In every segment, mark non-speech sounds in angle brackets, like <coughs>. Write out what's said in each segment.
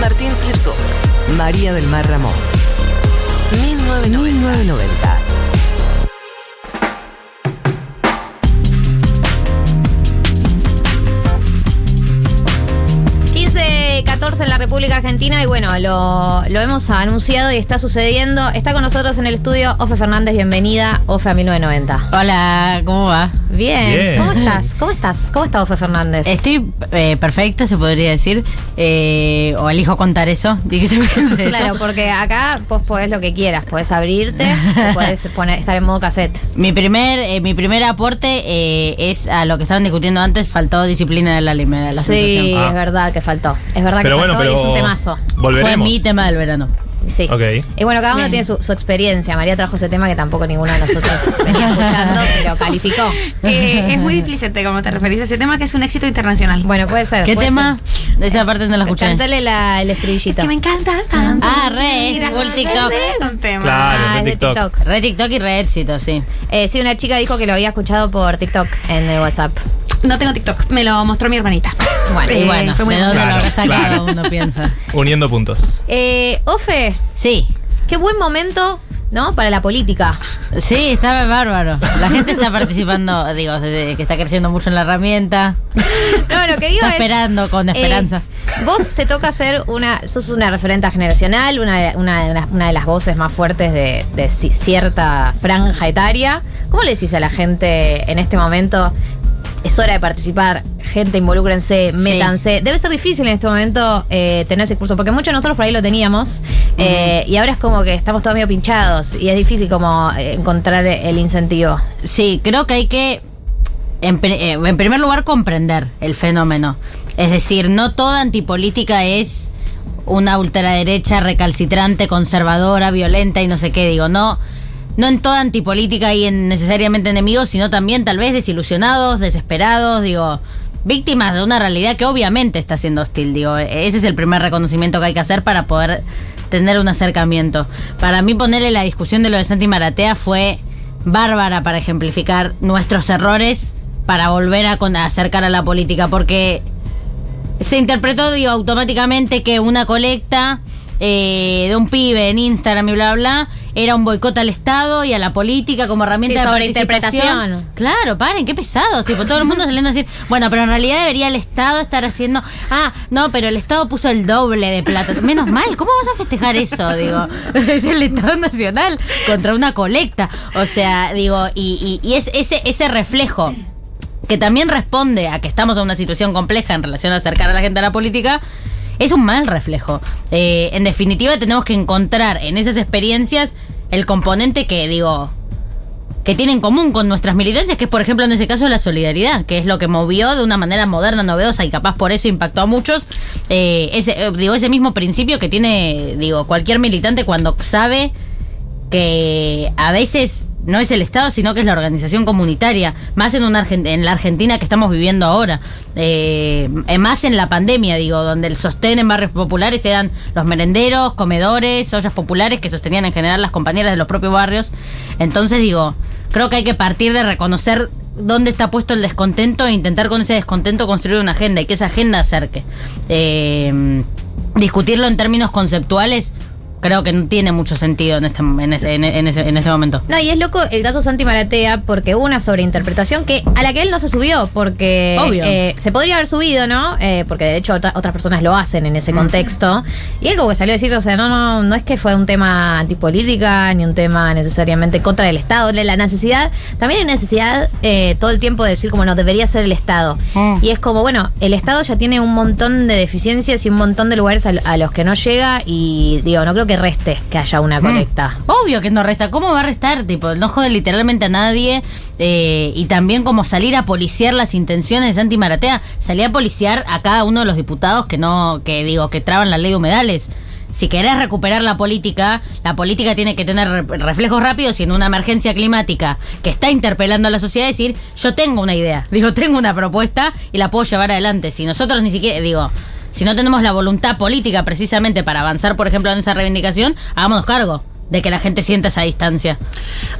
Martín Slipsuk, María del Mar Ramón. 1990. 14 en la República Argentina y bueno, lo, lo hemos anunciado y está sucediendo. Está con nosotros en el estudio Ofe Fernández, bienvenida, Ofe a 1990. Hola, ¿cómo va? Bien. Bien. ¿cómo estás? ¿Cómo estás? ¿Cómo está Ofe Fernández? Estoy eh, perfecta, se podría decir. Eh, o elijo contar <laughs> eso. Claro, porque acá vos podés lo que quieras, podés abrirte o podés <laughs> poner, estar en modo cassette. Mi primer, eh, mi primer aporte eh, es a lo que estaban discutiendo antes, faltó disciplina de la ley, me da la Sí, sensación. Ah. es verdad que faltó. Es verdad Pero que bueno, faltó pero y es un temazo. volveremos. Fue mi tema del verano. Sí. Ok. Y bueno, cada uno tiene su, su experiencia. María trajo ese tema que tampoco ninguno de nosotros <laughs> venía escuchando, pero calificó. Eh, es muy explícite como te referís a ese tema, que es un éxito internacional. Bueno, puede ser. ¿Qué puede tema? De esa parte no la ser. escuché. Cántale la, el estrellito. Es que me encantas tanto. Ah, re, es full TikTok. es un tema. Claro, Ah, de TikTok. TikTok. Re TikTok y re éxito, sí. Eh, sí, una chica dijo que lo había escuchado por TikTok en el WhatsApp. No tengo TikTok, me lo mostró mi hermanita. <laughs> Bueno, y Eh, bueno, fue muy ¿de dónde Claro, lo habrá sacado claro. uno piensa? Uniendo puntos. Eh, Ofe, Sí. qué buen momento, ¿no? Para la política. Sí, está bárbaro. La gente está participando, <laughs> digo, se- que está creciendo mucho en la herramienta. No, lo que digo Está es. esperando con eh, esperanza. vos te toca ser una. Sos una referente generacional, una, de- una, de las- una de las voces más fuertes de, de ci- cierta franja etaria. ¿Cómo le decís a la gente en este momento? Es hora de participar, gente, involúcrense, métanse. Debe ser difícil en este momento eh, tener ese curso, porque muchos de nosotros por ahí lo teníamos, eh, y ahora es como que estamos todos medio pinchados, y es difícil como eh, encontrar el incentivo. Sí, creo que hay que, en, eh, en primer lugar, comprender el fenómeno. Es decir, no toda antipolítica es una ultraderecha recalcitrante, conservadora, violenta y no sé qué. Digo, no, no en toda antipolítica hay en- necesariamente enemigos, sino también tal vez desilusionados, desesperados, digo, víctimas de una realidad que obviamente está siendo hostil. Digo, ese es el primer reconocimiento que hay que hacer para poder tener un acercamiento. Para mí ponerle la discusión de lo de Santi Maratea fue bárbara para ejemplificar nuestros errores para volver a acercar a la política, porque se interpretó, digo, automáticamente que una colecta eh, de un pibe en Instagram y bla, bla, bla, era un boicot al Estado y a la política como herramienta Sí, de participación. Claro, paren, qué pesados. Tipo, todo el mundo saliendo a decir, <laughs> bueno, pero en realidad debería el Estado estar haciendo, ah, no, pero el Estado puso el doble de plata. Menos mal, ¿cómo vas a festejar eso? Digo, <laughs> es el Estado Nacional contra una colecta. O sea, digo, y, y, y es ese, ese reflejo que también responde a que estamos en una situación compleja en relación a acercar a la gente a la política, es un mal reflejo. Eh, en definitiva, tenemos que encontrar en esas experiencias el componente que, digo, que tiene en común con nuestras militancias, que es, por ejemplo, en ese caso, la solidaridad, que es lo que movió de una manera moderna, novedosa y capaz por eso impactó a muchos. eh, ese, eh, digo, ese mismo principio que tiene, digo, cualquier militante cuando sabe que a veces no es el Estado, sino que es la organización comunitaria, más en, en la Argentina que estamos viviendo ahora, eh, eh, más en la pandemia, digo, donde el sostén en barrios populares eran los merenderos, comedores, ollas populares que sostenían en general las compañeras de los propios barrios. Entonces, digo, creo que hay que partir de reconocer dónde está puesto el descontento e intentar con ese descontento construir una agenda y que esa agenda acerque. Eh, discutirlo en términos conceptuales creo que no tiene mucho sentido en, este, en, ese, en, en ese, en ese momento. No, y es loco el caso Santi Maratea porque hubo una sobreinterpretación que a la que él no se subió porque Obvio. eh, se podría haber subido, ¿no? Eh, porque de hecho otra- otras personas lo hacen en Mm. ese contexto. Y él como que salió a decir, o sea, no, no, no es que fue un tema antipolítica ni un tema necesariamente contra el Estado. La necesidad, también hay necesidad eh, todo el tiempo de decir como no, debería ser el Estado. Mm. Y es como, bueno, el Estado ya tiene un montón de deficiencias y un montón de lugares a, a los que no llega y digo, no creo que reste que haya una Mm. colecta. Obvio que no resta. ¿Cómo va a restar? Tipo, no jode literalmente a nadie. eh, y también como salir a policiar las intenciones de Santi Maratea. Salir a policiar a cada uno de los diputados que no, que digo, que traban la ley de humedales. Si querés recuperar la política, la política tiene que tener re- reflejos rápidos y en una emergencia climática que está interpelando a la sociedad decir, yo tengo una idea, <laughs> digo, tengo una propuesta y la puedo llevar adelante. Si nosotros ni siquiera, digo, si no tenemos la voluntad política precisamente para avanzar, por ejemplo, en esa reivindicación, hagámonos cargo. de que la gente sienta esa distancia.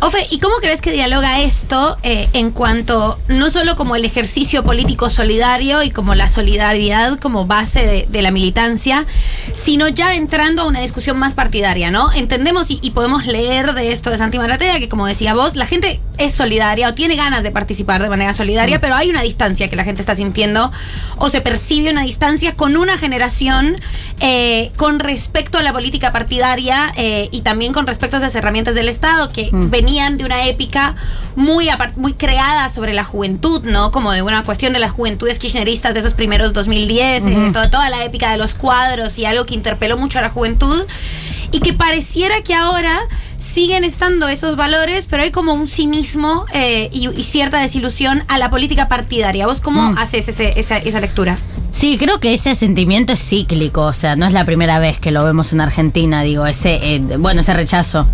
Ofe, ¿y cómo crees que dialoga esto eh, en cuanto no solo como el ejercicio político solidario y como la solidaridad como base de, la militancia, sino ya entrando a una discusión más partidaria, ¿no? Entendemos y, y podemos leer de esto de Santi Maratea que como decía vos, la gente es solidaria o tiene ganas de participar de manera solidaria, pero hay una distancia que la gente está sintiendo o se percibe una distancia con una generación eh, con respecto a la política partidaria eh, y también con respecto a esas herramientas del Estado que venían de una épica muy, muy creada sobre la juventud, ¿no? Como de una cuestión de las juventudes kirchneristas de esos primeros 2010, eh, toda, toda la épica de los cuadros y algo que interpeló mucho a la juventud y que pareciera que ahora siguen estando esos valores, pero hay como un cinismo eh, y, y cierta desilusión a la política partidaria. ¿Vos cómo haces ese- esa, esa lectura? Sí, creo que ese sentimiento es cíclico, o sea, no es la primera vez que lo vemos en Argentina, digo, ese, eh, bueno, ese rechazo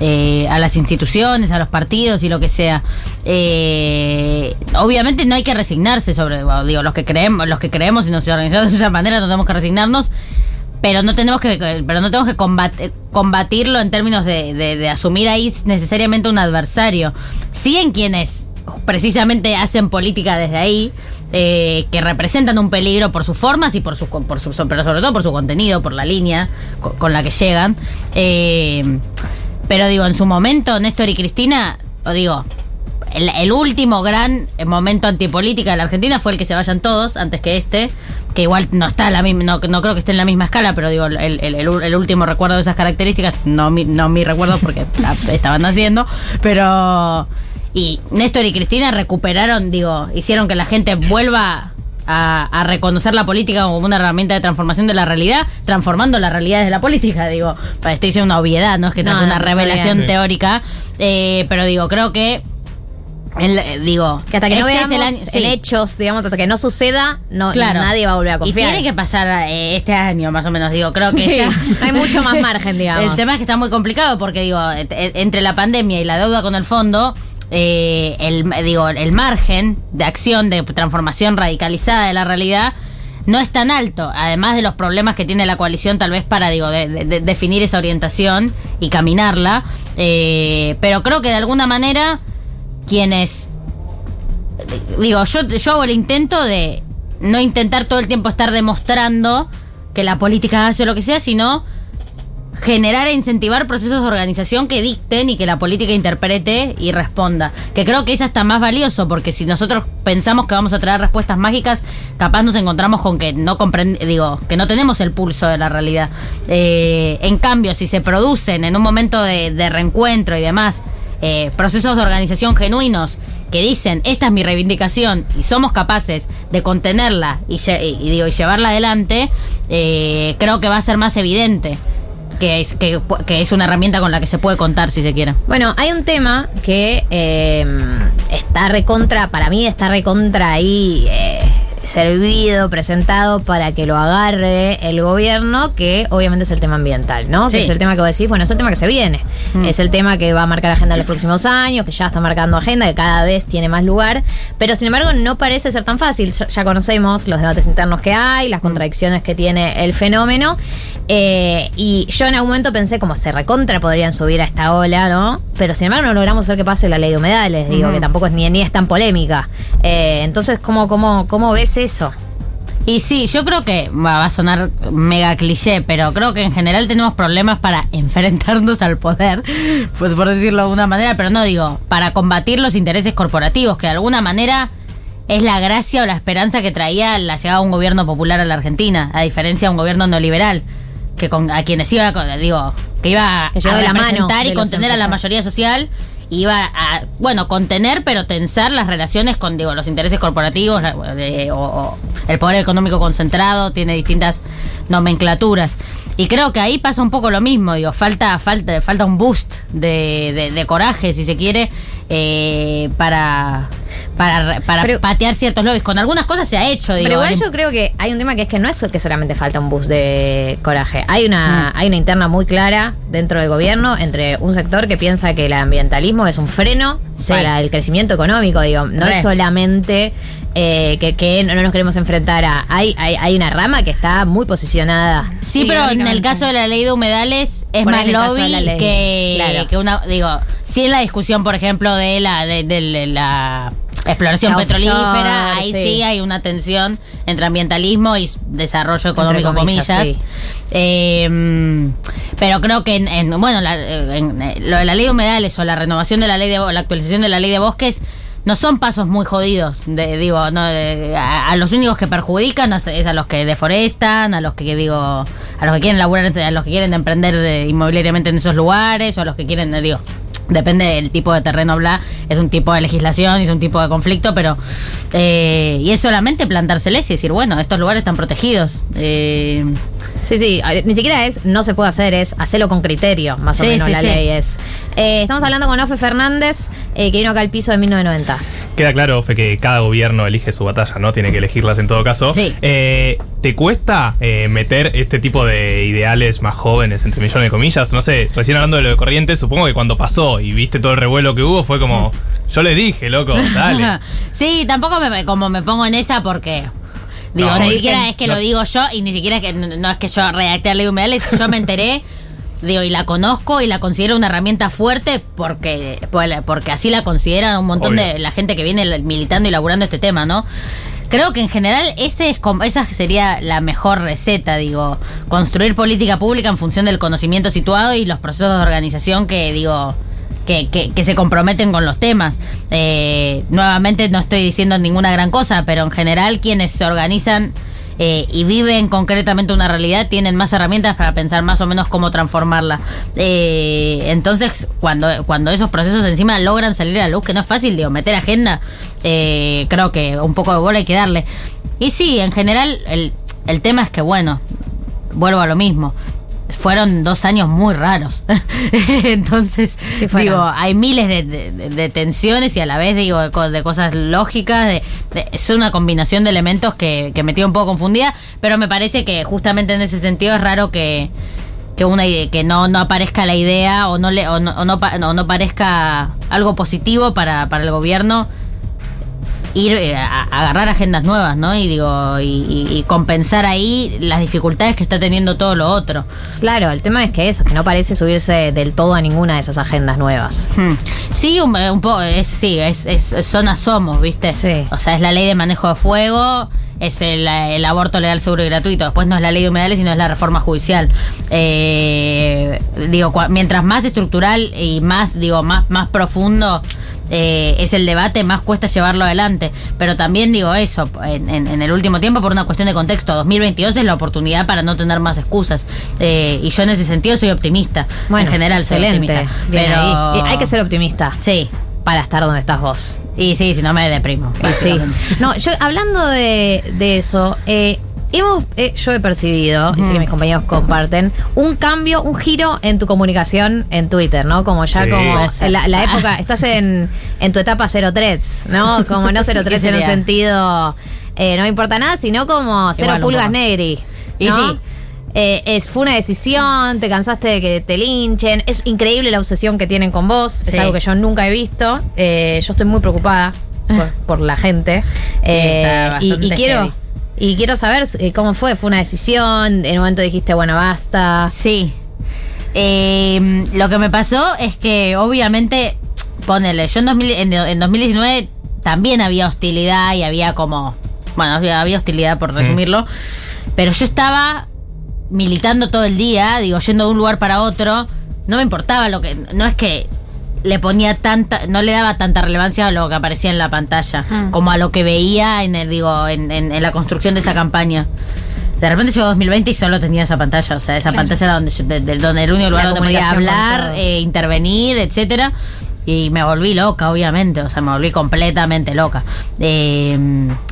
eh, a las instituciones, a los partidos y lo que sea. Eh, obviamente no hay que resignarse sobre, digo, los que creemos, los que creemos y nos organizamos de esa manera, no tenemos que resignarnos. Pero no tenemos que, pero no tenemos que combat- combatirlo en términos de, de- asumir ahí necesariamente un adversario. Sí en quienes precisamente hacen política desde ahí, eh, que representan un peligro por sus formas y por su, por su, pero sobre todo por su contenido, por la línea co- con, la que llegan. Eh, pero digo, en su momento, Néstor y Cristina, o digo, el, el último gran momento antipolítica de la Argentina fue el que se vayan todos antes que este, que igual no está la misma, no, no creo que esté en la misma escala, pero digo, el, el- último recuerdo de esas características, no mi, no mi recuerdo porque <laughs> la- estaban naciendo, pero y Néstor y Cristina recuperaron, digo, hicieron que la gente vuelva a, a reconocer la política como una herramienta de transformación de la realidad, transformando la realidad desde la política, digo, estoy diciendo una obviedad, no es que No, es una revelación teórica, eh, pero digo, creo que el- eh, digo Que hasta que no es el sí. hechos, digamos, hasta que no suceda, no, Claro. nadie va a volver a Y confiar. tiene que pasar eh, este año, más o menos, digo, creo que <laughs> Sí, ya- no <laughs> hay mucho más margen, digamos. El tema es que está muy complicado porque, digo, entre la pandemia y la deuda con el fondo, eh, el, digo, el margen de acción, de transformación radicalizada de la realidad, no es tan alto, además de los problemas que tiene la coalición tal vez para digo de- de- de definir esa orientación y caminarla, Eh, pero creo que de alguna manera quienes digo, yo, yo hago el intento de no intentar todo el tiempo estar demostrando que la política hace lo que sea, sino generar e incentivar procesos de organización que dicten y que la política interprete y responda. Que creo que eso está más valioso, porque si nosotros pensamos que vamos a traer respuestas mágicas, capaz nos encontramos con que no comprend digo, que no tenemos el pulso de la realidad. Eh, en cambio, si se producen en un momento de reencuentro y demás, eh, procesos de organización genuinos que dicen esta es mi reivindicación y somos capaces de contenerla y, digo y llevarla adelante, eh, creo que va a ser más evidente que es, que, es una herramienta con la que se puede contar si se quiere. Bueno, hay un tema que eh, está recontra, para mí está recontra ahí eh, servido, presentado para que lo agarre el gobierno, que obviamente es el tema ambiental, ¿no? Sí. Que es el tema que vos decís, bueno, es el tema que se viene. Mm. Es el tema que va a marcar agenda en los próximos años, que ya está marcando agenda, que cada vez tiene más lugar, pero sin embargo no parece ser tan fácil. Ya- conocemos los debates internos que hay, las contradicciones que tiene el fenómeno. Eh, y yo en algún momento pensé como se recontra podrían subir a esta ola, ¿no? Pero sin embargo no logramos hacer que pase la ley de humedales, digo, que tampoco es ni, ni es tan polémica. Eh, entonces, ¿cómo, cómo, ¿cómo ves eso? Y sí, yo creo que va va a sonar mega cliché, pero creo que en general tenemos problemas para <laughs> enfrentarnos al poder, pues por decirlo de alguna manera, pero no digo, para combatir los intereses corporativos, que de alguna manera es la gracia o la esperanza que traía la llegada de un gobierno popular a la Argentina, a diferencia de un gobierno neoliberal, que con, a quienes iba, digo, que iba Que a de la mano representar y contener a la mayoría social iba a, bueno, contener pero tensar las relaciones con digo, los intereses corporativos o el poder económico concentrado, tiene distintas nomenclaturas. Y creo que ahí pasa un poco lo mismo, digo, falta, falta, falta un boost de, de- de coraje, si se quiere, eh, para, para, para Pero- patear ciertos lobbies. Con algunas cosas se ha hecho, digo. Pero igual yo creo que hay un tema que es que no es que solamente falta un bus de coraje. Hay una, Mm. hay una interna muy clara dentro del gobierno entre un sector que piensa que el ambientalismo es un freno Sí. para el crecimiento económico. Digo, no Re. es solamente eh, que, que no nos queremos enfrentar a. Hay, hay, hay una rama que está muy posicionada. Sí, pero en el caso de la ley de humedales es Por más lobby que, claro. que una, digo, sí en la discusión, por ejemplo, de la de, de la exploración La petrolífera, offshore, ahí sí. sí. hay una tensión entre ambientalismo y desarrollo económico, Entre comillas, comillas. sí. Eh, pero creo que en, en- bueno, la- en, lo de la ley de humedales o la renovación de la ley de la actualización de la ley de bosques no son pasos muy jodidos, de, digo, no, de- a, a los únicos que perjudican es es a los que deforestan, a los que digo, a los que quieren laburar, a los que quieren emprender de- inmobiliariamente en esos lugares, o a los que quieren, digo, depende del tipo de terreno, bla, es un tipo de legislación, y es un tipo de conflicto, pero eh, y es solamente plantárseles y decir, bueno, estos lugares están protegidos. Eh, Sí, sí, ni siquiera es no se puede hacer, es hacerlo con criterio, más o Sí, menos sí, la sí. ley es. Eh, estamos hablando con Ofe Fernández, eh, que vino acá al piso de 1990. Queda claro, Fe, que cada gobierno elige su batalla, ¿no? Tiene que elegirlas en todo caso. Sí. Eh, ¿Te cuesta eh, meter este tipo de ideales más jóvenes, entre millones de comillas? No sé, recién hablando de lo de corriente, supongo que cuando pasó y viste todo el revuelo que hubo, fue como, <laughs> yo le dije, loco, dale. <laughs> sí, tampoco me, como me pongo en esa porque. Digo, No, ni siquiera es que no. lo digo yo y ni siquiera es que no, es que yo redacté de humedales, yo me enteré, digo, y la conozco y la considero una herramienta fuerte porque, porque así la considera un montón Obvio. de la gente que viene militando y laburando este tema, ¿no? Creo que en general ese es esa sería la mejor receta, digo, construir política pública en función del conocimiento situado y los procesos de organización que, digo, que, que- que se comprometen con los temas. Eh, nuevamente no estoy diciendo ninguna gran cosa, pero en general quienes se organizan eh, y viven concretamente una realidad tienen más herramientas para pensar más o menos cómo transformarla. Eh, entonces, cuando, cuando esos procesos encima logran salir a la luz, que no es fácil, digo, meter agenda, eh, creo que un poco de bola hay que darle. Y sí, en general, el, el tema es que, bueno, vuelvo a lo mismo. Fueron dos años muy raros. <laughs> Entonces, digo, hay miles de, de- tensiones y a la vez, digo, de, co- de cosas lógicas. de- es una combinación de elementos que, que me tiene un poco confundida, pero me parece que justamente en ese sentido es raro que que una que no, no aparezca la idea o no le o no, o no, no- no parezca algo positivo para, para el gobierno ir eh, a, a agarrar agendas nuevas, ¿no? Y digo, y, compensar ahí las dificultades que está teniendo todo lo otro. Claro, el tema es que eso, que no parece subirse del todo a ninguna de esas agendas nuevas. Hmm. Sí, un, un poco, es, sí, es, es, zona somos, ¿viste? Sí. O sea, es la ley de manejo de fuego, es el, el aborto legal, seguro y gratuito. Después no es la ley de humedales, sino es la reforma judicial. Eh, digo, cua- mientras más estructural y más, digo, más, más profundo eh, es el debate, más cuesta llevarlo adelante. Pero también digo eso, en, en- en el último tiempo, por una cuestión de contexto, 2022 es la oportunidad para no tener más excusas. Eh, y yo en ese sentido soy optimista. en general soy excelente. optimista. Bien pero ahí. Hay que ser optimista Sí. para estar donde estás vos. Y sí, si no me deprimo. Y sí. No, yo hablando de, de eso, eh, hemos, eh, yo he percibido, y sé que mis compañeros comparten, un cambio, un giro en tu comunicación en Twitter, ¿no? Como ya Sí. como la, la época, estás en, en tu etapa cero threads, ¿no? Como no cero <laughs> threads en un sentido, eh, no me importa nada, sino como cero Igual pulgas negri. Y sí. Eh, es, fue una decisión, te cansaste de que te linchen. Es increíble la obsesión que tienen con vos. Es algo que yo nunca he visto. Eh, yo estoy muy preocupada por, por la gente. Eh, está y, bastante y quiero. heavy. Y quiero saber eh, cómo fue. ¿Fue una decisión? En un momento dijiste, bueno, basta. Sí. Eh, lo que me pasó es que obviamente, ponele, yo en, 2000 en, en 2019 también había hostilidad y había como, bueno, había, había hostilidad por resumirlo, pero yo estaba militando todo el día, digo, yendo de un lugar para otro, no me importaba lo que, no es que le ponía tanta, no le daba tanta relevancia a lo que aparecía en la pantalla, Ah. como a lo que veía en el, digo, en, en- en la construcción de esa campaña. De repente llegó 2020 y solo tenía esa pantalla, o sea, esa pantalla era donde, yo- de- de- donde el único lugar La donde podía hablar, eh, intervenir, etcétera. Y me volví loca, obviamente, o sea, me volví completamente loca. Eh,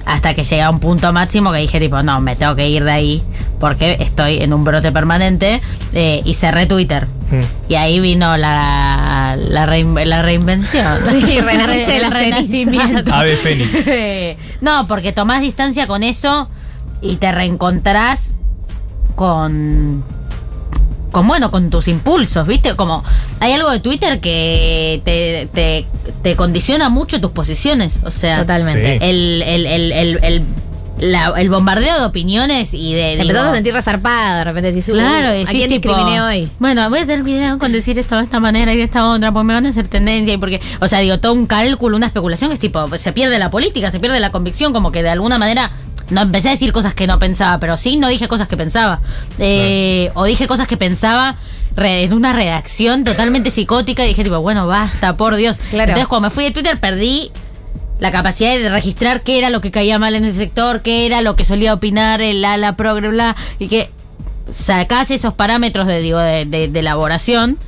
hasta que llegué a un punto máximo que dije, tipo, no, me tengo que ir de ahí porque estoy en un brote permanente eh, y cerré Twitter. Mm. Y ahí vino la, la, la, rein- la reinvención. Sí, renaciste <laughs> el renacimiento. <laughs> Ave Fénix. <laughs> no, porque tomás distancia con eso y te reencontrás con. Con bueno, con tus impulsos, ¿viste? Como hay algo de Twitter que te, te, te condiciona mucho tus posiciones. O sea, Totalmente. Sí. el, el, el, el, el, la- el bombardeo de opiniones y de. Te digo, empezás a sentir resarpada de repente. Decís, Claro, uh, decís ¿a quién tipo, discriminé hoy? Bueno, voy a tener video con decir esto de esta manera y de esta otra, porque me van a hacer tendencia y porque, o sea, digo, todo un cálculo, una especulación que es tipo, se pierde la política, se pierde la convicción, como que de alguna manera no empecé a decir cosas que no pensaba, pero sí no dije cosas que pensaba. Eh, O dije cosas que pensaba en una redacción totalmente psicótica y dije tipo, bueno, basta, por Dios. Claro. Entonces cuando me fui de Twitter perdí la capacidad de registrar qué era lo que caía mal en ese sector, qué era lo que solía opinar el ala progre, bla, y que sacás esos parámetros de, digo, de, de- de elaboración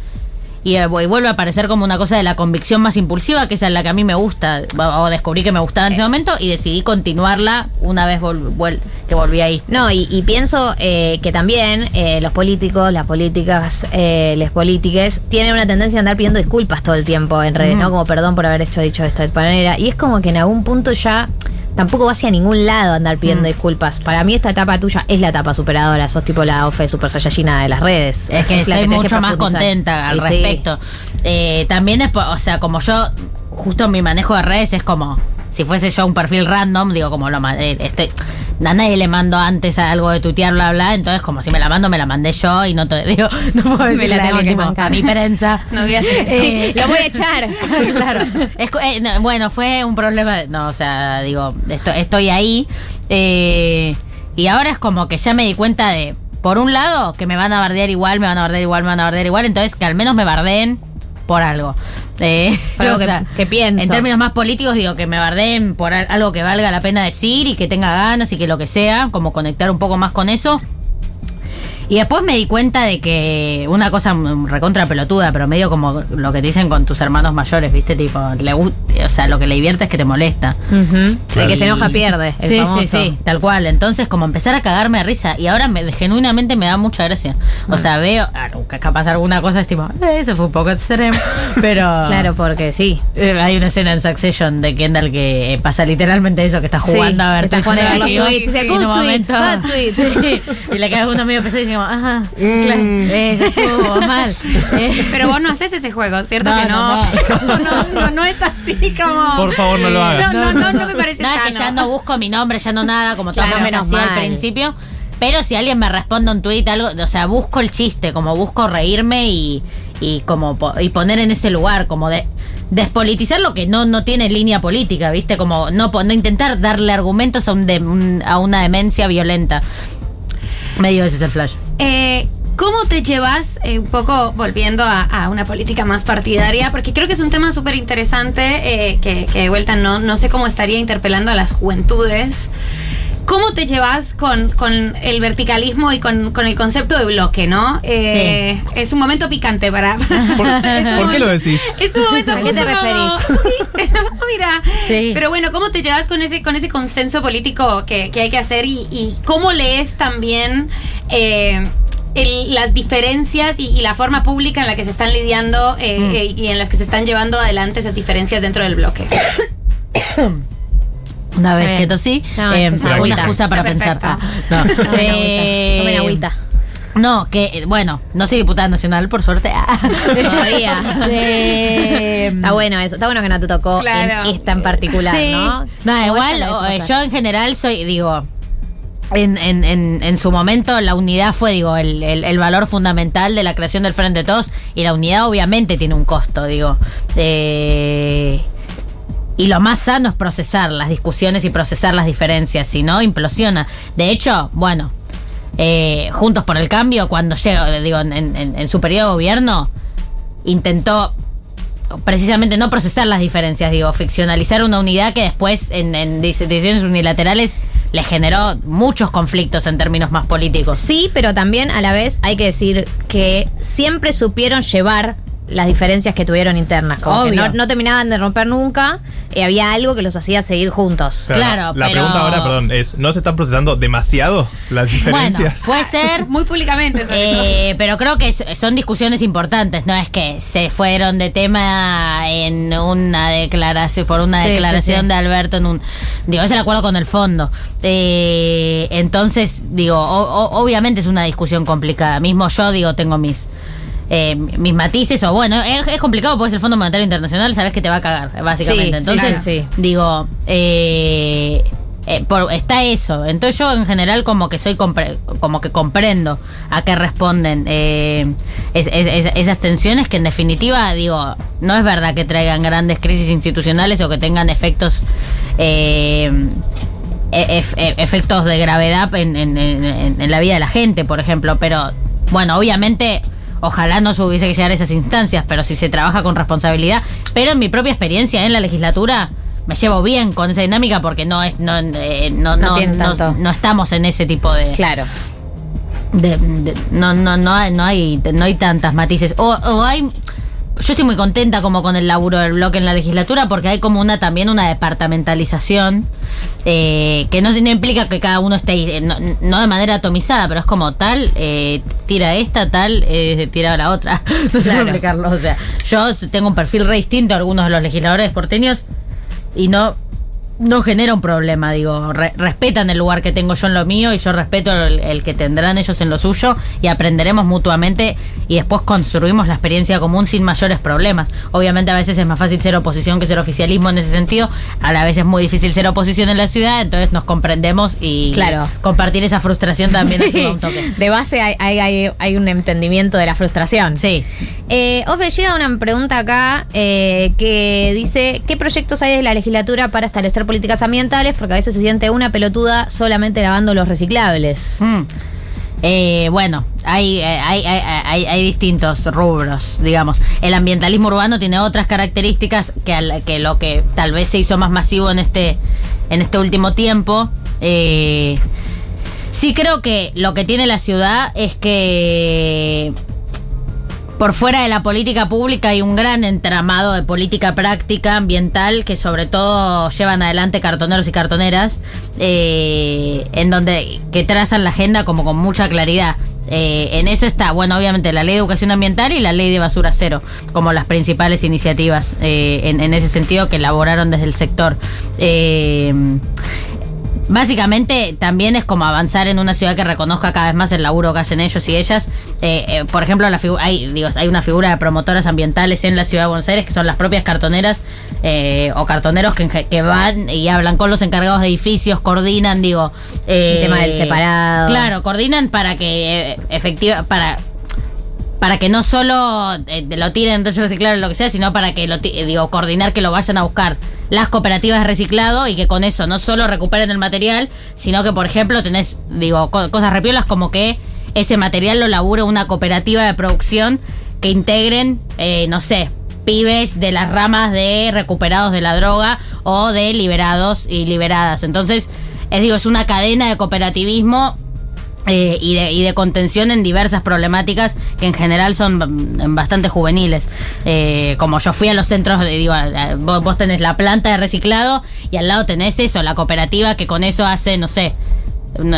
y, eh, y vuelve a aparecer como una cosa de la convicción más impulsiva, que es la que a mí me gusta, o descubrí que me gustaba en ese momento, y decidí continuarla una vez vol- vol- que volví ahí. No, y, y pienso eh, que también eh, los políticos, las políticas, eh, les políticas, tienen una tendencia a andar pidiendo disculpas todo el tiempo en redes, ¿no? Como perdón por haber hecho dicho esto de esta manera. Y es como que en algún punto ya tampoco va hacia ningún lado andar pidiendo disculpas. Para mí esta etapa tuya es la etapa superadora. Sos tipo la OFE super saiyajina de las redes. Es que la soy que mucho más contenta al Y sí. respecto. Eh, también es, o sea, como yo, justo mi manejo de redes es como, si fuese yo un perfil random, digo, como lo eh, estoy, a nadie le mando antes algo de tuitear, bla, bla, entonces como si me la mando, me la mandé yo y no te <laughs> digo, no puedo decir la tengo que a mi prensa. <laughs> No voy a hacer eso. Eh, Lo voy a echar. <laughs> claro. Es eh, no, bueno, fue un problema. de- No, o sea, digo, esto- estoy ahí. eh, y ahora es como que ya me di cuenta de, por un lado, que me van a bardear igual, me van a bardear igual, me van a bardear igual. Entonces, que al menos me bardeen por algo. Eh, Por algo que- que pienso. En términos más políticos, digo, que me bardeen por al- algo que valga la pena decir y que tenga ganas y que lo que sea, como conectar un poco más con eso. Y después me di cuenta de que una cosa recontra pelotuda, pero medio como lo que te dicen con tus hermanos mayores, ¿viste? Tipo, le, gu- o sea, lo que le divierte es que te molesta. El que se enoja pierde. el Sí, famoso. sí, sí, tal cual. Entonces, como empezar a cagarme de risa. Y ahora me, genuinamente me da mucha gracia. O sea, veo, ah, ca- capaz alguna cosa es tipo, "Eh, eso fue un poco extremo. <laughs> Pero. Claro, porque sí. Eh, Hay una escena en Succession de Kendall que eh, pasa literalmente eso, que está jugando Sí, a ver está tweets jugando a ver <laughs> los negativos, tweets, y <laughs> y le queda uno medio pesado y dice como, ajá, claro, eh, eso estuvo <laughs> mal. Eh, Pero vos no haces ese juego, ¿cierto No, que no? no, No, <laughs> no, no es así como. Por favor, no lo hagas. No, no, no, no me parece no, es que sano. ya no busco mi nombre, ya no nada, como todo Claro, lo que menos hacía al principio. Pero si alguien me responde un tweet, algo, o sea, busco el chiste, como busco reírme y, y como y poner en ese lugar, como de despolitizar lo que no, no tiene línea política, ¿viste? Como no, no intentar darle argumentos a, un de- un- a una demencia violenta. Medio ese es el flash. Eh, ¿Cómo te llevas, eh, un poco volviendo a, a una política más partidaria? Porque creo que es un tema súper interesante eh, que, que de vuelta no, no sé cómo estaría interpelando a las juventudes. ¿Cómo te llevas con, con el verticalismo y con, con el concepto de bloque, no? Eh, Es un momento picante para... <laughs> ¿Por, qué lo decís? Es un momento ¿A qué te referís? <laughs> <laughs> Mira. Sí. Pero bueno, ¿cómo te llevas con ese, con ese consenso político que, que hay que hacer? Y, y cómo lees también eh, el- las diferencias y, y la forma pública en la que se están lidiando eh, Mm. y en las que se están llevando adelante esas diferencias dentro del bloque? <coughs> Una vez que tosí, No, eh, es fue una agüita. excusa para pensar. Ah, no. Tomen Eh, agüita. Tomen agüita. No, que eh, bueno, no soy diputada nacional, por suerte. <laughs> Todavía. De- Está bueno eso. Está bueno que no te tocó Claro. en esta en particular, Sí. ¿no? No, igual, o- eh, yo en general soy, digo, en, en, en, en su momento la unidad fue, digo, el, el- el valor fundamental de la creación del Frente de Todos y la unidad obviamente tiene un costo, digo. Eh, y lo más sano es procesar las discusiones y procesar las diferencias, si no, implosiona. De hecho, bueno, eh, Juntos por el Cambio, cuando llega, digo, en, su periodo de gobierno, intentó precisamente no procesar las diferencias, digo, ficcionalizar una unidad que después en, en dec- decisiones unilaterales le generó muchos conflictos en términos más políticos. Sí, pero también a la vez hay que decir que siempre supieron llevar las diferencias que tuvieron internas. Como que Obvio. no, no terminaban de romper nunca y había algo que los hacía seguir juntos. Pero Claro, La pero- pregunta ahora, perdón, es: ¿no se están procesando demasiado las Bueno, diferencias? puede ser. <laughs> Muy públicamente, sobre todo. Eh, pero creo que son discusiones importantes, no es que se fueron de tema en una declaración, por una Sí, sí, declaración sí. de Alberto en un. Digo, es el acuerdo con el fondo. Eh, entonces, digo, o- o- obviamente es una discusión complicada. Mismo yo, digo, tengo mis. Eh, mis matices, o bueno, es, es complicado porque es el Fondo Monetario Internacional, sabes que te va a cagar, básicamente. Sí, sí, Entonces, claro, digo, eh, eh, por- está eso. Entonces yo en general como que soy compre- como que comprendo a qué responden eh, es- es- es- esas tensiones que en definitiva digo no es verdad que traigan grandes crisis institucionales o que tengan efectos eh, e- ef- e- efectos de gravedad en, en- en- en la vida de la gente, por ejemplo. Pero bueno, obviamente ojalá no se hubiese que llegar a esas instancias, pero si se trabaja con responsabilidad. Pero en mi propia experiencia en la legislatura me llevo bien con esa dinámica porque no es no, eh, no, No no, estamos en ese tipo de, Claro. de- de- no, no, no, hay, no, hay, no hay tantas matices. O, o hay. Yo estoy muy contenta como con el laburo del bloque en la legislatura porque hay como una también una departamentalización eh, que no, no implica que cada uno esté eh, no, no de manera atomizada, pero es como tal, eh, tira esta, tal, eh, tira la otra. <laughs> No sé Claro. explicarlo. O sea, yo tengo un perfil re distinto a algunos de los legisladores porteños y no no genera un problema, digo, re- respetan el lugar que tengo yo en lo mío y yo respeto el, el que tendrán ellos en lo suyo y aprenderemos mutuamente y después construimos la experiencia común sin mayores problemas. Obviamente a veces es más fácil ser oposición que ser oficialismo en ese sentido, a la vez es muy difícil ser oposición en la ciudad, entonces nos comprendemos y Claro. compartir esa frustración también Sí. <laughs> un toque. De base hay, hay, hay- hay un entendimiento de la frustración. Sí. Eh, Ofe, llega una pregunta acá eh, que dice: ¿Qué proyectos hay de la legislatura para establecer políticas ambientales? Porque a veces se siente una pelotuda solamente lavando los reciclables. Mm. Eh, bueno, hay, eh, hay, hay, hay- hay distintos rubros, digamos. El ambientalismo urbano tiene otras características que, al- que lo que tal vez se hizo más masivo en este, en este último tiempo. Eh, sí creo que lo que tiene la ciudad es que por fuera de la política pública hay un gran entramado de política práctica ambiental que sobre todo llevan adelante cartoneros y cartoneras, eh, en donde que trazan la agenda como con mucha claridad. Eh, en eso está, bueno, obviamente la ley de educación ambiental y la ley de basura cero, como las principales iniciativas eh, en, en ese sentido que elaboraron desde el sector. Eh, Básicamente también es como avanzar en una ciudad que reconozca cada vez más el laburo que hacen ellos y ellas. Eh, eh, por ejemplo, la hay, digo, hay una figura de promotoras ambientales en la ciudad de Buenos Aires que son las propias cartoneras eh, o cartoneros que, van y hablan con los encargados de edificios, coordinan, digo. eh, El tema del separado. Claro, coordinan para que eh, efectiva, para para que no solo eh, lo tiren entonces reciclar lo que sea, sino para que lo eh, digo, coordinar que lo vayan a buscar las cooperativas de reciclado y que con eso no solo recuperen el material, sino que por ejemplo tenés, digo, co- cosas repiolas como que ese material lo labure una cooperativa de producción que integren, eh, no sé, pibes de las ramas de recuperados de la droga o de liberados y liberadas. Entonces, es digo, es una cadena de cooperativismo eh, y, de, y de contención en diversas problemáticas que en general son bastante juveniles. Eh, como yo fui a los centros de, digo, vos, tenés la planta de reciclado y al lado tenés eso, la cooperativa que con eso hace, no sé,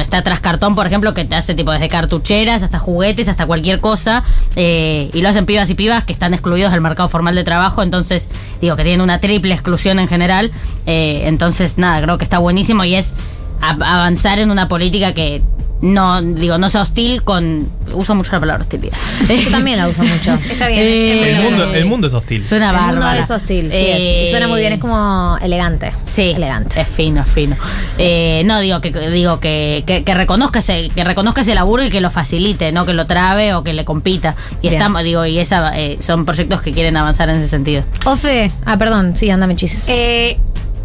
está Trascartón, por ejemplo, que te hace tipo desde cartucheras hasta juguetes, hasta cualquier cosa. eh, y lo hacen pibas y pibas que están excluidos del mercado formal de trabajo. Entonces, digo que tienen una triple exclusión en general. eh, entonces, nada, creo que está buenísimo y es avanzar en una política que no, digo, no sea hostil con. Uso mucho la palabra hostilidad. Yo también la uso mucho. <laughs> Está bien, es- es Eh, El mundo, el mundo es hostil. Suena El mundo bárbara. es hostil, sí Eh, es. Y suena muy bien, es como elegante. Sí, Elegante. es fino, es fino. Eh, no, digo que digo que, que, que reconozca ese, que reconozca ese laburo y que lo facilite, no que lo trabe o que le compita. Y estamos, digo, y esa eh, son proyectos que quieren avanzar en ese sentido. Ofe, ah, perdón, sí, ándame chis. Eh,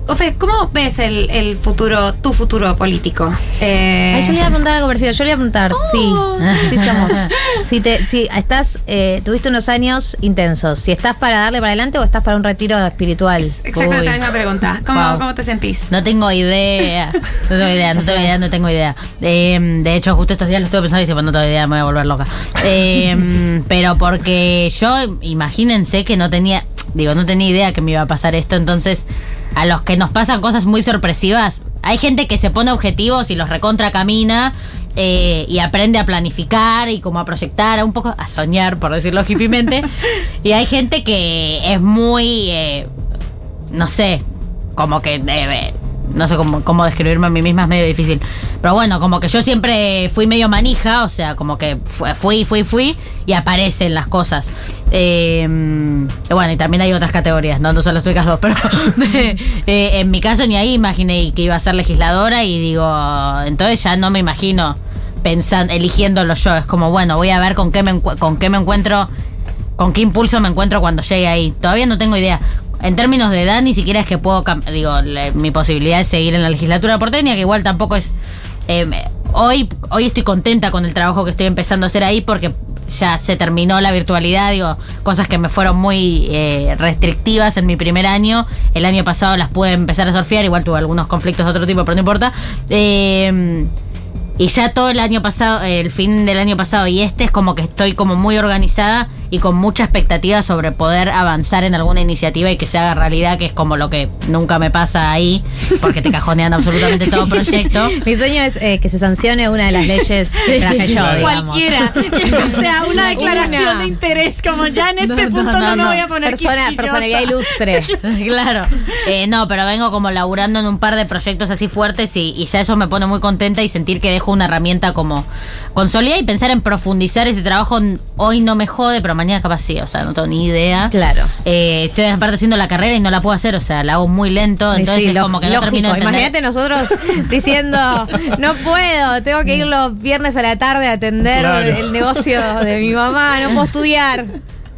Ofe, ¿cómo ves el, el futuro, tu futuro político? Eh, Ay, yo le iba a preguntar algo parecido. Yo le iba a preguntar, sí. Sí somos. Si, te, si estás, eh, tuviste unos años intensos, si estás para darle para adelante o estás para un retiro espiritual. Exactamente Uy. la misma pregunta. ¿Cómo, Wow. ¿Cómo te sentís? No tengo idea. No tengo idea, no tengo idea, no tengo idea. Eh, de hecho, justo estos días lo estuve pensando y dije, pues no tengo idea, me voy a volver loca. Eh, pero porque yo, imagínense que no tenía, digo, no tenía idea que me iba a pasar esto, entonces a los que nos pasan cosas muy sorpresivas, hay gente que se pone objetivos y los recontra camina eh, y aprende a planificar y como a proyectar, a un poco a soñar, por decirlo hippiemente. <laughs> y hay gente que es muy, eh, no sé, como que debe. No sé cómo, cómo describirme a mí misma, es medio difícil. Pero bueno, como que yo siempre fui medio manija, o sea, como que fu- fui, fui, fui, y aparecen las cosas. Y bueno, y también hay otras categorías, no, no solo estoy dos, pero <laughs> eh, en mi caso ni ahí imaginé que iba a ser legisladora y digo, entonces ya no me imagino pensando, eligiéndolo yo. Es como, bueno, voy a ver con qué me, con qué me encuentro con qué impulso me encuentro cuando llegue ahí. Todavía no tengo idea. En términos de edad, ni siquiera es que puedo, digo, mi posibilidad es seguir en la legislatura porteña, que igual tampoco es... eh, hoy, hoy estoy contenta con el trabajo que estoy empezando a hacer ahí porque ya se terminó la virtualidad, digo, cosas que me fueron muy eh, restrictivas en mi primer año. El año pasado las pude empezar a surfear, igual tuve algunos conflictos de otro tipo, pero no importa. Eh, y ya todo el año pasado, el fin del año pasado y este es como que estoy como muy organizada y con mucha expectativa sobre poder avanzar en alguna iniciativa y que se haga realidad, que es como lo que nunca me pasa ahí, porque te cajonean absolutamente todo proyecto. <laughs> Mi sueño es eh, que se sancione una de las leyes que traje yo. Cualquiera. <laughs> o sea, una declaración Una. de <laughs> interés, como ya en este No, no, punto no, no, me no. voy a poner Persona, personalidad ilustre. claro. Eh, no, pero vengo como laburando en un par de proyectos así fuertes y, y ya eso me pone muy contenta y sentir que dejo una herramienta como consolidada y pensar en profundizar ese trabajo. Hoy no me jode, pero mañana capaz sí, o sea, no tengo ni idea. Claro. Eh, estoy aparte haciendo la carrera y no la puedo hacer, o sea, la hago muy lento, entonces Sí, es lo- como que no lógico. termino de entender. Imagínate nosotros <laughs> diciendo, no puedo, tengo que ir los viernes a la tarde a atender Claro. el negocio de mi mamá, no puedo estudiar.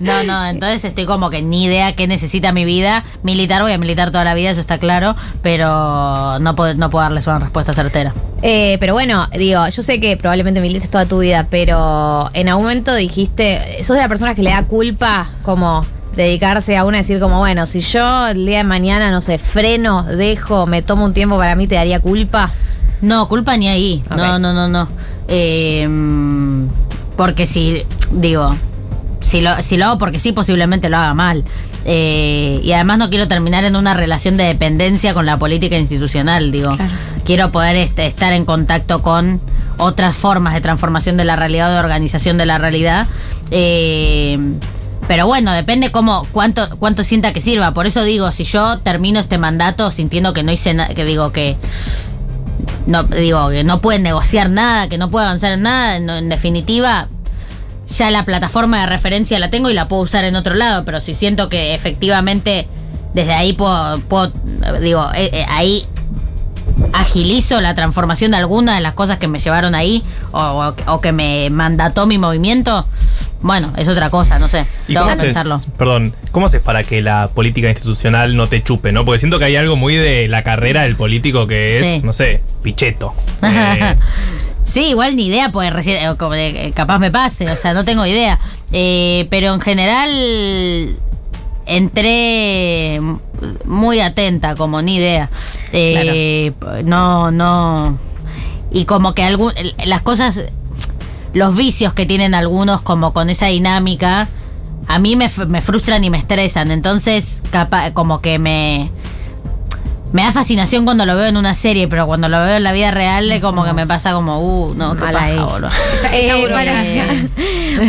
No, no, entonces estoy como que ni idea qué necesita mi vida. Militar, voy a militar toda la vida, eso está claro, pero no puedo, no puedo darles una respuesta certera. Eh, pero bueno, digo, yo sé que probablemente milites toda tu vida, pero en algún momento dijiste, sos de la persona que le da culpa como dedicarse a una decir como, bueno, si yo el día de mañana, no sé, freno, dejo, me tomo un tiempo para mí, ¿te daría culpa? No, culpa ni ahí. No, no, no, no. Eh, porque si, digo, si lo, si lo hago porque sí, posiblemente lo haga mal. Eh, y además no quiero terminar en una relación de dependencia con la política institucional, digo. Quiero poder este, estar en contacto con otras formas de transformación de la realidad o de organización de la realidad. Eh, pero bueno, depende cómo, cuánto, cuánto sienta que sirva. Por eso digo, si yo termino este mandato sintiendo que no hice nada, que digo que no digo que no pueden negociar nada, que no puede avanzar en nada, en, en definitiva ya la plataforma de referencia la tengo y la puedo usar en otro lado, pero si siento que efectivamente desde ahí puedo, puedo digo, eh, eh, ahí agilizo la transformación de alguna de las cosas que me llevaron ahí o, o- o que me mandató mi movimiento, bueno, es otra cosa, no sé, ¿Y tengo cómo que haces, pensarlo. perdón, cómo haces para que la política institucional no te chupe, no? Porque siento que hay algo muy de la carrera del político que es, Sí. no sé, picheto. <laughs> Eh, Sí, igual ni idea, pues recién, eh, eh, capaz me pase, o sea, no tengo idea. Eh, pero en general entré muy atenta, como ni idea. Eh, No, no. Y como que algún, las cosas, los vicios que tienen algunos como con esa dinámica, a mí me, frustran y me estresan. Entonces, capa- como que me... Me da fascinación cuando lo veo en una serie, pero cuando lo veo en la vida real, es como que me pasa como, uh, no, qué Mal paja, ahí. boludo. <laughs> Eh.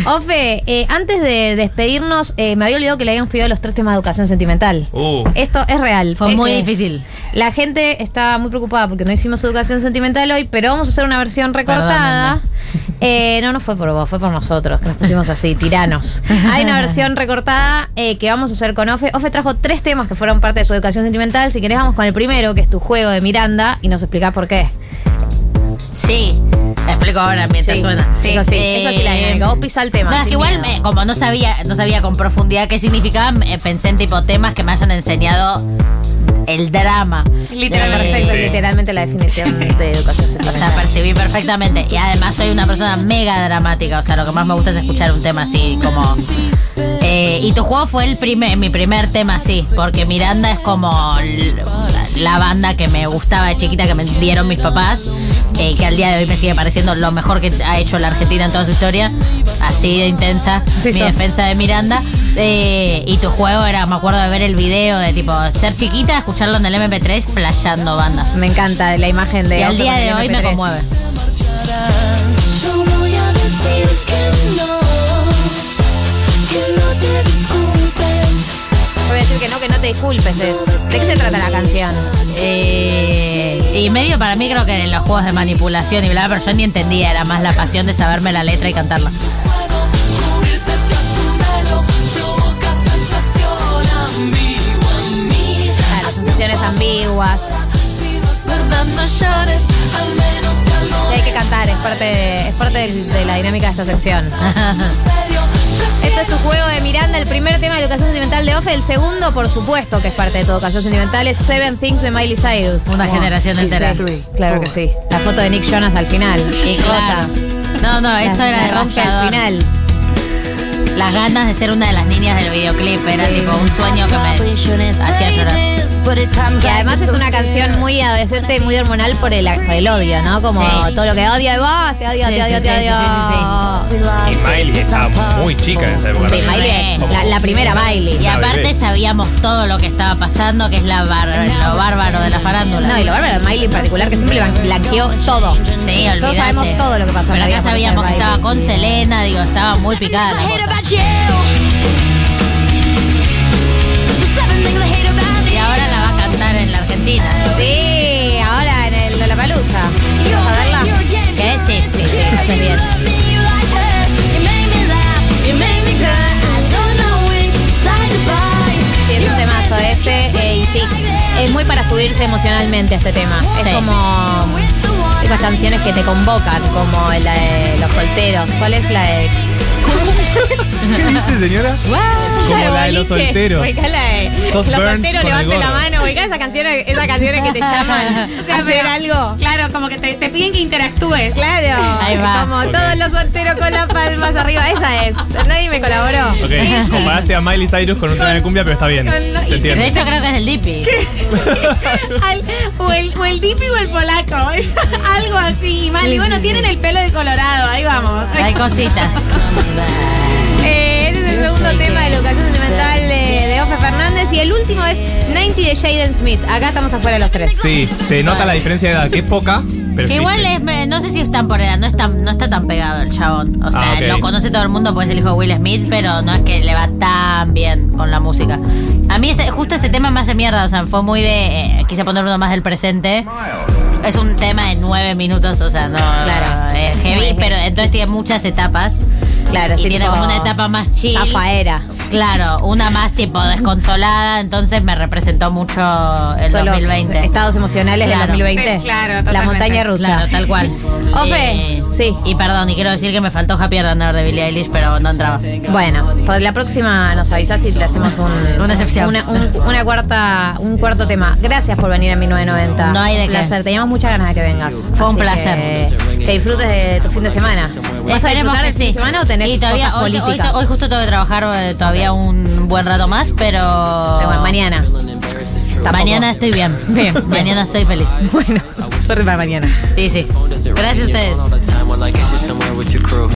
<laughs> Ofe, eh, antes de despedirnos, eh, me había olvidado que le habíamos pedido los tres temas de educación sentimental. uh, Esto es real. Fue muy difícil. La gente está muy preocupada porque no hicimos educación sentimental hoy, pero vamos a hacer una versión recortada. <laughs> Eh, no, no fue por vos, fue por nosotros, que nos pusimos así, tiranos. Hay una versión recortada eh, que vamos a hacer con Ofe. Ofe trajo tres temas que fueron parte de su educación sentimental. Si querés, vamos con el primero, que es tu juego de Miranda, y nos explicás por qué. Sí, te explico ahora mientras Sí, suena. sí, eso sí, esa sí la dinámica. Vos pisa el tema, No, es que igual, me- como no sabía, no sabía con profundidad qué significaban, eh, pensé en tipo temas que me hayan enseñado el drama. Literal, Eh, Perfecto, Sí. literalmente la definición de educación <laughs> O sea, percibí perfectamente. Y además soy una persona mega dramática. O sea, lo que más me gusta es escuchar un tema así como. Eh, y tu juego fue el primer, mi primer tema así. Porque Miranda es como la banda que me gustaba de chiquita que me dieron mis papás. eh, que al día de hoy me sigue pareciendo lo mejor que ha hecho la Argentina en toda su historia. Así de intensa Sí mi sos. defensa de Miranda. Eh, y tu juego era, me acuerdo de ver el video de tipo ser chiquita, escucharlo en el MP3, flashando banda. Me encanta la imagen de Y al día de hoy me MP3. conmueve. Yo voy a decir que no, que no te disculpes. Voy a decir que no, que no te disculpes. es- ¿De qué se trata la canción? Eh, y medio para mí creo que en los juegos de manipulación y bla, pero yo ni entendía, era más la pasión de saberme la letra y cantarla. Sí, hay que cantar, es parte, es parte de la dinámica de esta sección. <laughs> Esto es tu juego de Miranda, el primer tema de educación sentimental de Ofe, el segundo, por supuesto, que es parte de tu educación sentimental, es Seven Things de Miley Cyrus. Una generación entera. Claro que sí. La foto de Nick Jonas al final. Y. No, no, esto era la rompe al final. Las ganas de ser una de las niñas del videoclip era tipo un sueño que me hacía llorar. Y además es una canción muy adolescente y muy hormonal por el, por el odio, ¿no? Como Sí. todo lo que odio de vos, te odio, Sí, te odio, sí, te odio. Y Miley estaba muy chica en esa época. Sí, también. Miley es la, la primera Miley. Y aparte bebé. sabíamos todo lo que estaba pasando, que es la bar- lo bárbaro de la farándula. No, y lo bárbaro de Miley en particular, que siempre le blanqueó todo. Sí, Nosotros olvídate. sabemos todo lo que pasó en Pero la vida acá amorosa de sabíamos que Miley. estaba con Selena, digo, estaba muy picada la cosa. Y ahora la va a cantar en la Argentina. Sí, ahora en el Lollapalooza. Vamos a verla. ¿Qué? Sí, sí, sí, hace bien. Sí, es muy para subirse emocionalmente este tema. Es como esas canciones que te convocan, como la de los solteros. ¿Cuál es la de ¿Qué <laughs> dice, señora? Como la de los solteros. Ubicá la de Sos los Burns solteros, con el levanten la mano. Ubicá esas canciones, esas canciones que te llaman <laughs> O sea, a hacer pero- algo. Claro, como que te, te piden que interactúes. Claro, Ahí va. como Ok. todos los solteros con las palmas arriba. Esa es. Nadie me colaboró. Ok, comparaste a Miley Cyrus con un tema de cumbia, pero está bien. con lo- Se De entiende. hecho, creo que es del Dipi. Al- o, el, o el dipi o el polaco. <laughs> algo así. Mal. y bueno, tienen el pelo de colorado. Ahí vamos. Hay cositas. Eh, este es el segundo tema de la educación sentimental de, de Ofe Fernández. Y el último es 90 de Jaden Smith. Acá estamos afuera los tres. Sí, se nota la diferencia de edad, que es poca, pero Que existe. igual es, me- no sé si están por edad, no, es tan- no está tan pegado el chabón. O sea, Ah, ok. lo conoce todo el mundo, pues es el hijo de Will Smith, pero no es que le va tan bien con la música. A mí ese- justo este tema me hace mierda, o sea, fue muy de... eh, quise poner uno más del presente. Es un tema de nueve minutos, o sea, no... Claro. Es heavy, pero entonces tiene muchas etapas. Claro, y sí, tiene tipo como una etapa más chill. Zafaera. Claro, una más tipo desconsolada, entonces me representó mucho el Todos los 2020. estados emocionales Claro. del 2020. Eh, claro, La totalmente. montaña rusa. Claro, tal cual. <laughs> Ofe, sí. Y perdón, y quiero decir que me faltó Happy Under de Billie Eilish, pero no entraba. Bueno, por la próxima nos avisás si te hacemos un, Una excepción. Una, un- una cuarta, un cuarto tema. Gracias por venir a 1990. No hay de un qué. placer. Teníamos muchas ganas de que vengas. Fue un placer. Que, que disfrutes de tu fin de semana. ¿Vas a disfrutar que del fin de sí. semana o tenés Y todavía, cosas hoy, hoy- políticas? hoy justo tengo que trabajar eh, todavía un buen rato más, pero... Pero bueno, mañana. Mañana estoy bien. Bien. <laughs> Mañana estoy feliz. Bueno, <laughs> suerte para mañana. Sí, sí. Gracias a ustedes.